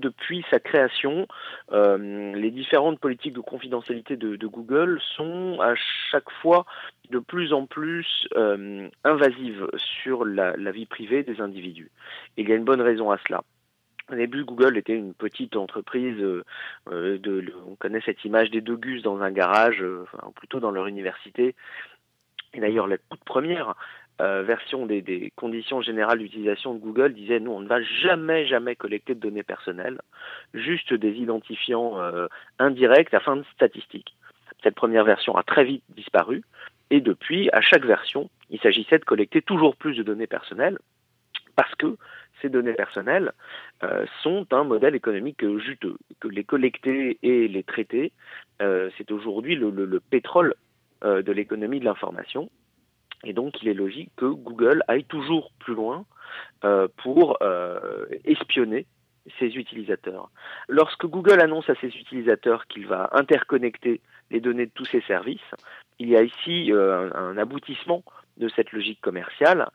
Depuis sa création, euh, les différentes politiques de confidentialité de, Google sont à chaque fois de plus en plus euh, invasives sur la, vie privée des individus. Et il y a une bonne raison à cela. Au début, Google était une petite entreprise. de, on connaît cette image des deux gus dans un garage, plutôt dans leur université. Et d'ailleurs, la toute première euh, version des, conditions générales d'utilisation de Google disait nous on ne va jamais jamais collecter de données personnelles, juste des identifiants euh, indirects à fin de statistique. Cette première version a très vite disparu et depuis à chaque version il s'agissait de collecter toujours plus de données personnelles parce que ces données personnelles euh, sont un modèle économique juteux. Que les collecter et les traiter, c'est aujourd'hui le, pétrole de l'économie de l'information. Et donc, il est logique que Google aille toujours plus loin euh, pour euh, espionner ses utilisateurs. Lorsque Google annonce à ses utilisateurs qu'il va interconnecter les données de tous ses services, il y a ici euh, un, aboutissement de cette logique commerciale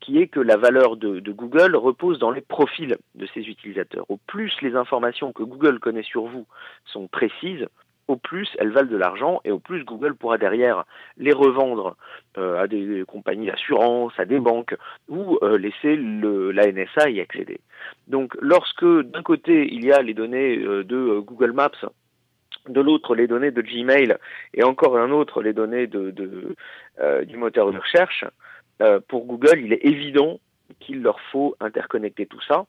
qui est que la valeur de, de, Google repose dans les profils de ses utilisateurs. Au plus les informations que Google connaît sur vous sont précises, au plus elles valent de l'argent et au plus Google pourra derrière les revendre euh, à des compagnies d'assurance, à des banques ou euh, laisser la NSA y accéder. Donc lorsque d'un côté il y a les données euh, de Google Maps, de l'autre les données de Gmail et encore un autre les données du moteur de recherche, pour Google il est évident qu'il leur faut interconnecter tout ça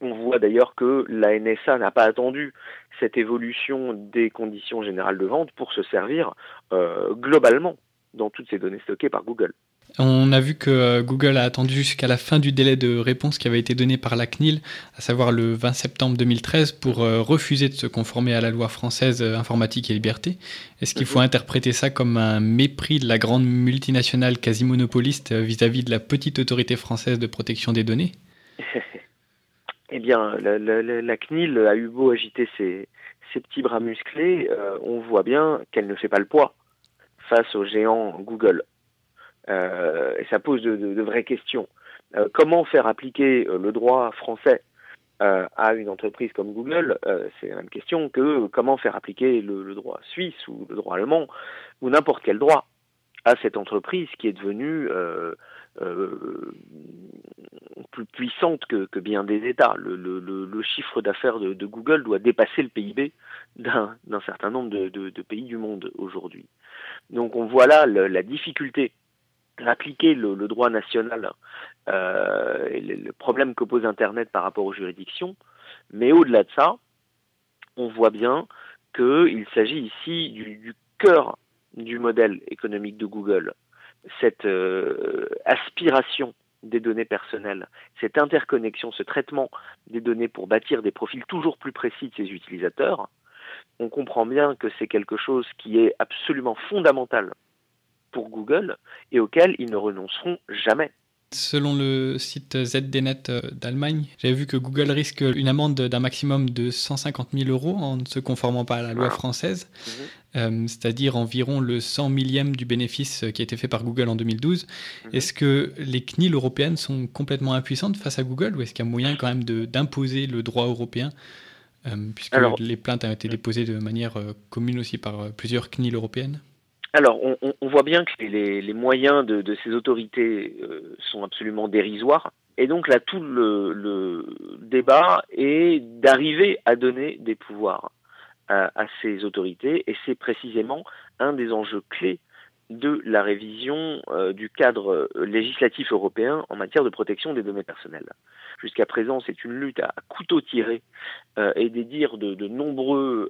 on voit d'ailleurs que la NSA n'a pas attendu cette évolution des conditions générales de vente pour se servir euh, globalement dans toutes ces données stockées par Google. On a vu que euh, Google a attendu jusqu'à la fin du délai de réponse qui avait été donné par la CNIL, à savoir le 20 septembre 2013, pour euh, refuser de se conformer à la loi française informatique et liberté. Est-ce qu'il faut mhm. interpréter ça comme un mépris de la grande multinationale quasi monopoliste vis-à-vis de la petite autorité française de protection des données? Eh bien, la, CNIL a eu beau agiter ses, petits bras musclés, euh, on voit bien qu'elle ne fait pas le poids face aux géants Google. Euh, et ça pose de, vraies questions. Euh, comment faire appliquer le droit français à une entreprise comme Google C'est la même question que comment faire appliquer le, droit suisse ou le droit allemand ou n'importe quel droit à cette entreprise qui est devenue plus puissante que, bien des États. Le, chiffre d'affaires de, Google doit dépasser le PIB d'un certain nombre de, pays du monde aujourd'hui. Donc on voit là la difficulté d'appliquer le, droit national euh, et le, problème que pose Internet par rapport aux juridictions. Mais au-delà de ça, on voit bien qu'il s'agit ici du, cœur du modèle économique de Google, cette euh, aspiration des données personnelles, cette interconnexion, ce traitement des données pour bâtir des profils toujours plus précis de ses utilisateurs, on comprend bien que c'est quelque chose qui est absolument fondamental pour Google et auquel ils ne renonceront jamais. Selon le site ZDNet euh, d'Allemagne, j'avais vu que Google risque une amende d'un maximum de 150 000 euros en ne se conformant pas à la loi française, mhm. euh, c'est-à-dire environ le 100 millième du bénéfice qui a été fait par Google en 2012. Mhm. Est-ce que les CNIL européennes sont complètement impuissantes face à Google ou est-ce qu'il y a moyen quand même d'imposer le droit européen euh, puisque les plaintes ont été déposées de manière commune aussi par plusieurs CNIL européennes? Alors, on, voit bien que les, moyens de, ces autorités euh, sont absolument dérisoires. Et donc là, tout le, débat est d'arriver à donner des pouvoirs à, ces autorités. Et c'est précisément un des enjeux clés de la révision euh, du cadre législatif européen en matière de protection des données personnelles. Jusqu'à présent, c'est une lutte à couteau tiré euh, et des dires de, de nombreux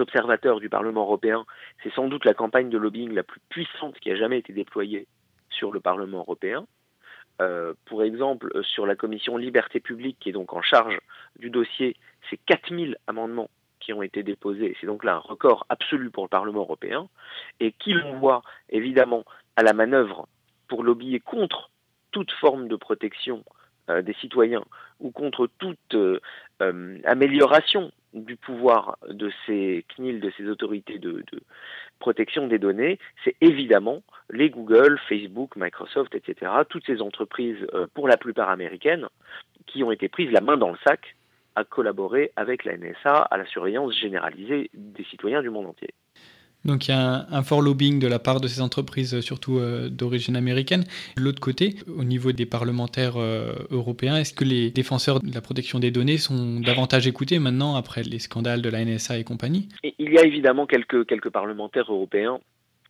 observateurs du Parlement européen, c'est sans doute la campagne de lobbying la plus puissante qui a jamais été déployée sur le Parlement européen. Euh, pour exemple, sur la commission Liberté publique, qui est donc en charge du dossier, c'est 4000 amendements qui ont été déposés. C'est donc là un record absolu pour le Parlement européen, et qui l'envoie évidemment à la manœuvre pour lobbyer contre toute forme de protection euh, des citoyens ou contre toute euh, amélioration du pouvoir de ces CNIL, de ces autorités de, protection des données, c'est évidemment les Google, Facebook, Microsoft, etc., toutes ces entreprises, euh, pour la plupart américaines, qui ont été prises la main dans le sac à collaborer avec la NSA à la surveillance généralisée des citoyens du monde entier. Donc il y a un, fort lobbying de la part de ces entreprises, surtout euh, d'origine américaine. De l'autre côté, au niveau des parlementaires euh, européens, est-ce que les défenseurs de la protection des données sont davantage écoutés maintenant après les scandales de la NSA et compagnie? Il y a évidemment quelques, parlementaires européens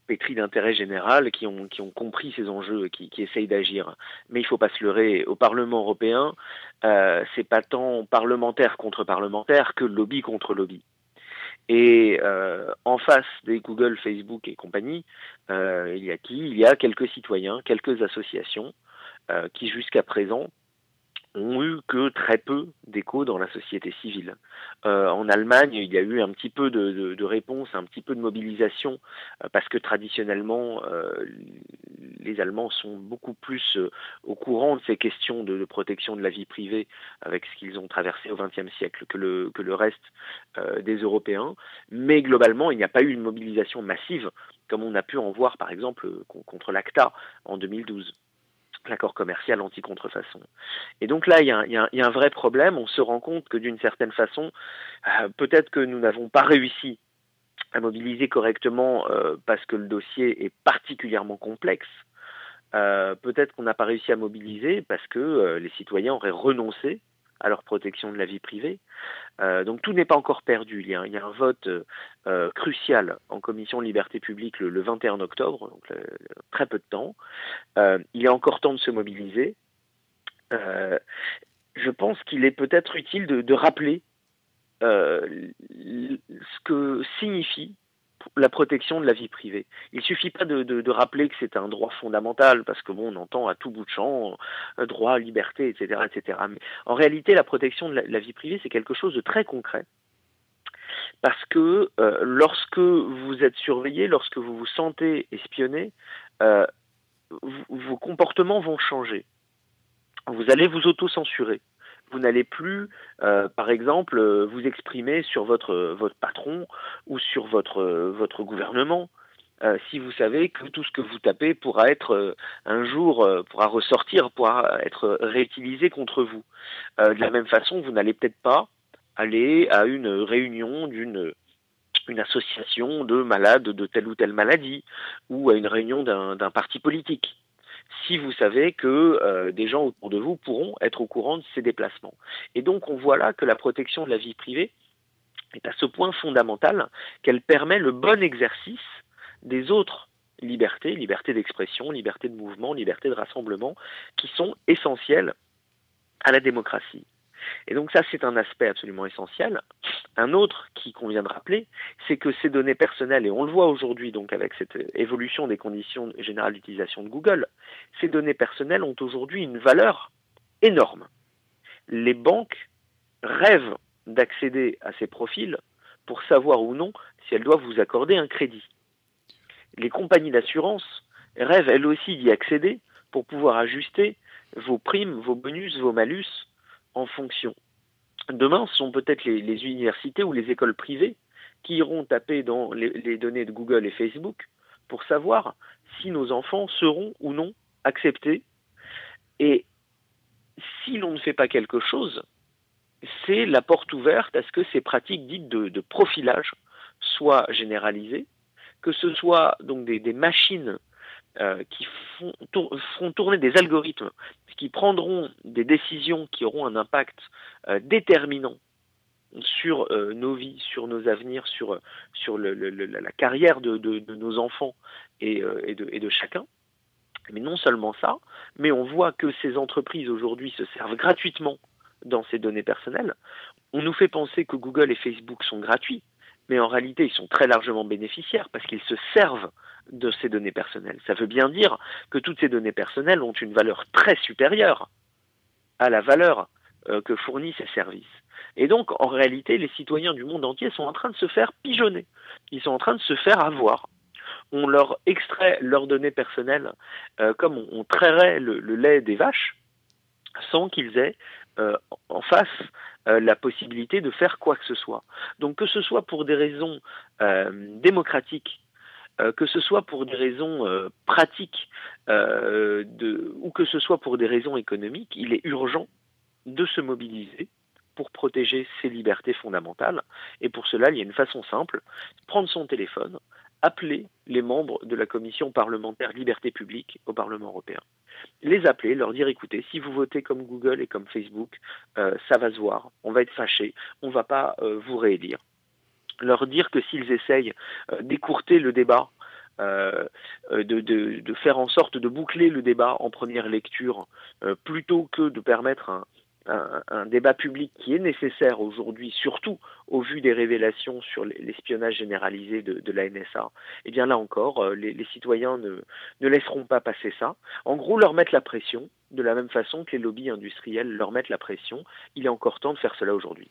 pétris d'intérêt général qui ont, qui ont compris ces enjeux, qui, qui essayent d'agir. Mais il ne faut pas se leurrer, au Parlement européen, euh, c'est pas tant parlementaire contre parlementaire que lobby contre lobby. Et euh, en face des Google, Facebook et compagnie, euh, il y a qui? Il y a quelques citoyens, quelques associations euh, qui jusqu'à présent ont eu que très peu d'écho dans la société civile. Euh, en Allemagne, il y a eu un petit peu de, de, de réponse, un petit peu de mobilisation, euh, parce que traditionnellement, euh, les Allemands sont beaucoup plus euh, au courant de ces questions de, protection de la vie privée, avec ce qu'ils ont traversé au XXe siècle, que le, reste euh, des Européens. Mais globalement, il n'y a pas eu une mobilisation massive, comme on a pu en voir, par exemple, contre l'ACTA en 2012 l'accord commercial anti-contrefaçon. Et donc là, il y, a un, vrai problème. On se rend compte que d'une certaine façon, euh, peut-être que nous n'avons pas réussi à mobiliser correctement parce que le dossier est particulièrement complexe. Euh, peut-être qu'on n'a pas réussi à mobiliser parce que euh, les citoyens auraient renoncé à leur protection de la vie privée. Euh, donc tout n'est pas encore perdu. Il y a, un vote euh, crucial en commission de liberté publique le, le 21 octobre, donc le, très peu de temps. Euh, il est encore temps de se mobiliser. Euh, je pense qu'il est peut-être utile de, de rappeler euh, ce que signifie la protection de la vie privée. Il suffit pas de, de, rappeler que c'est un droit fondamental, parce que bon, on entend à tout bout de champ euh, droit, liberté, etc., etc. Mais en réalité, la protection de la, la vie privée, c'est quelque chose de très concret. Parce que euh, lorsque vous êtes surveillé, lorsque vous vous sentez espionné, euh, vos comportements vont changer. Vous allez vous auto-censurer vous n'allez plus, euh, par exemple, euh, vous exprimer sur votre, votre patron ou sur votre, votre gouvernement. Euh, si vous savez que tout ce que vous tapez pourra être euh, un jour, euh, pourra ressortir, pourra être réutilisé contre vous. de la même façon, vous n'allez peut-être pas aller à une réunion d'une une association de malades de telle ou telle maladie ou à une réunion d'un parti politique si vous savez que euh, des gens autour de vous pourront être au courant de ces déplacements. Et donc on voit là que la protection de la vie privée est à ce point fondamental qu'elle permet le bon exercice des autres libertés, liberté d'expression, liberté de mouvement, liberté de rassemblement, qui sont essentielles à la démocratie. Et donc ça, c'est un aspect absolument essentiel. Un autre qui convient de rappeler, c'est que ces données personnelles, et on le voit aujourd'hui donc avec cette évolution des conditions générales d'utilisation de Google, ces données personnelles ont aujourd'hui une valeur énorme. Les banques rêvent d'accéder à ces profils pour savoir ou non si elles doivent vous accorder un crédit. Les compagnies d'assurance rêvent elles aussi d'y accéder pour pouvoir ajuster vos primes, vos bonus, vos malus en fonction. Demain, ce sont peut-être les, universités ou les écoles privées qui iront taper dans les, données de Google et Facebook pour savoir si nos enfants seront ou non acceptés. Et si l'on ne fait pas quelque chose, c'est la porte ouverte à ce que ces pratiques dites de, profilage soient généralisées, que ce soit donc des machines euh, qui font, feront tourner des algorithmes qui prendront des décisions qui auront un impact euh, déterminant sur euh, nos vies, sur nos avenirs, sur, sur la carrière de, de, nos enfants et, de, et de chacun. Mais non seulement ça, mais on voit que ces entreprises aujourd'hui se servent gratuitement dans ces données personnelles. On nous fait penser que Google et Facebook sont gratuits, mais en réalité, ils sont très largement bénéficiaires parce qu'ils se servent de ces données personnelles. Ça veut bien dire que toutes ces données personnelles ont une valeur très supérieure à la valeur euh, que fournissent ces services. Et donc, en réalité, les citoyens du monde entier sont en train de se faire pigeonner. Ils sont en train de se faire avoir. On leur extrait leurs données personnelles euh, comme on, trairait le, lait des vaches sans qu'ils aient euh, en face la possibilité de faire quoi que ce soit. Donc que ce soit pour des raisons démocratiques, que ce soit pour des raisons euh, pratiques de, ou que ce soit pour des raisons économiques, il est urgent de se mobiliser pour protéger ses libertés fondamentales. Et pour cela, il y a une façon simple, prendre son téléphone, appeler les membres de la commission parlementaire liberté publique au Parlement européen. Les appeler, leur dire écoutez, si vous votez comme Google et comme Facebook, euh, ça va se voir, on va être fâché, on ne va pas euh, vous réélire. Leur dire que s'ils essayent euh, d'écourter le débat, de, de, faire en sorte de boucler le débat en première lecture, plutôt que de permettre un, débat public qui est nécessaire aujourd'hui, surtout au vu des révélations sur l'espionnage généralisé de, la NSA, eh bien là encore, euh, les, citoyens ne, ne, laisseront pas passer ça. En gros, leur mettre la pression, de la même façon que les lobbies industriels leur mettent la pression. Il est encore temps de faire cela aujourd'hui.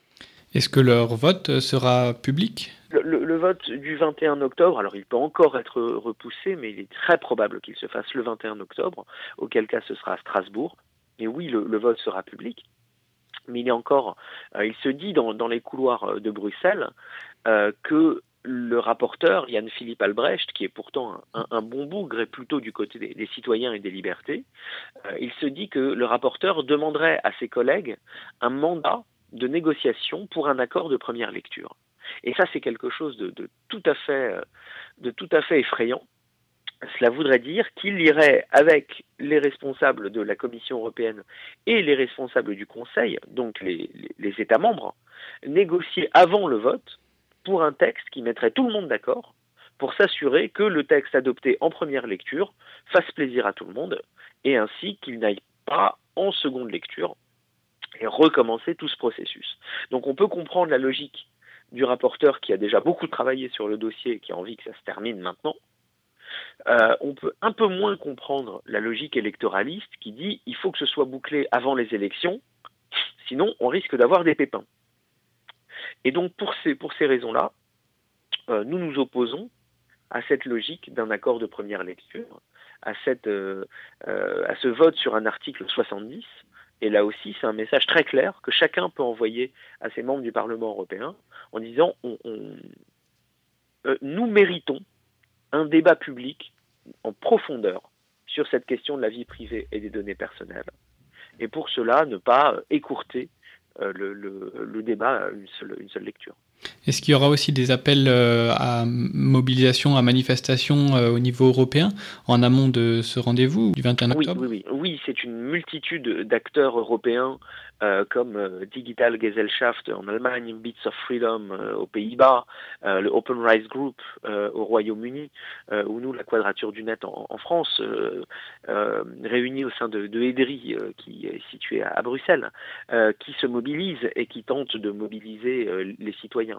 Est-ce que leur vote sera public? Le, vote du 21 octobre, alors il peut encore être repoussé, mais il est très probable qu'il se fasse le 21 octobre, auquel cas ce sera à Strasbourg. Et oui, le vote sera public mais il est encore, euh, il se dit dans, les couloirs euh, de Bruxelles euh, que le rapporteur Yann Philippe Albrecht, qui est pourtant un, bon bougre et plutôt du côté des, citoyens et des libertés, il se dit que le rapporteur demanderait à ses collègues un mandat de négociation pour un accord de première lecture. Et ça, c'est quelque chose de, tout à fait, de tout à fait effrayant cela voudrait dire qu'il irait avec les responsables de la Commission européenne et les responsables du Conseil, donc les, États membres, négocier avant le vote pour un texte qui mettrait tout le monde d'accord pour s'assurer que le texte adopté en première lecture fasse plaisir à tout le monde et ainsi qu'il n'aille pas en seconde lecture et recommencer tout ce processus. Donc on peut comprendre la logique du rapporteur qui a déjà beaucoup travaillé sur le dossier et qui a envie que ça se termine maintenant, euh, on peut un peu moins comprendre la logique électoraliste qui dit il faut que ce soit bouclé avant les élections, sinon on risque d'avoir des pépins. Et donc pour ces, pour ces raisons-là, euh, nous nous opposons à cette logique d'un accord de première lecture, à, cette, euh, à ce vote sur un article 70. Et là aussi, c'est un message très clair que chacun peut envoyer à ses membres du Parlement européen en disant nous méritons un débat public en profondeur sur cette question de la vie privée et des données personnelles. Et pour cela, ne pas écourter euh, le, débat à une seule, lecture. Est-ce qu'il y aura aussi des appels euh, à mobilisation, à manifestation euh, au niveau européen en amont de ce rendez-vous du 21 octobre Oui, oui, oui. oui c'est une multitude d'acteurs européens euh, comme euh, Digital Gesellschaft en Allemagne, Bits of Freedom euh, aux Pays-Bas, le Open Rights Group au Royaume-Uni, ou nous, la Quadrature du Net en, France, réunis au sein de, de EDRI, qui est situé à, Bruxelles, qui se mobilisent et qui tentent de mobiliser les citoyens.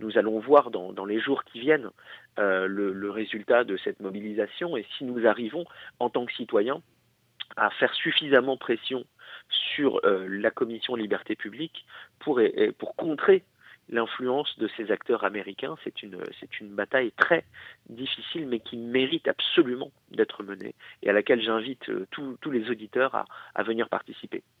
Nous allons voir dans, les jours qui viennent le, le résultat de cette mobilisation et si nous arrivons en tant que citoyens à faire suffisamment pression sur euh, la commission liberté publique pour, pour contrer l'influence de ces acteurs américains. C'est une, c'est une bataille très difficile, mais qui mérite absolument d'être menée et à laquelle j'invite euh, tous les auditeurs à venir participer.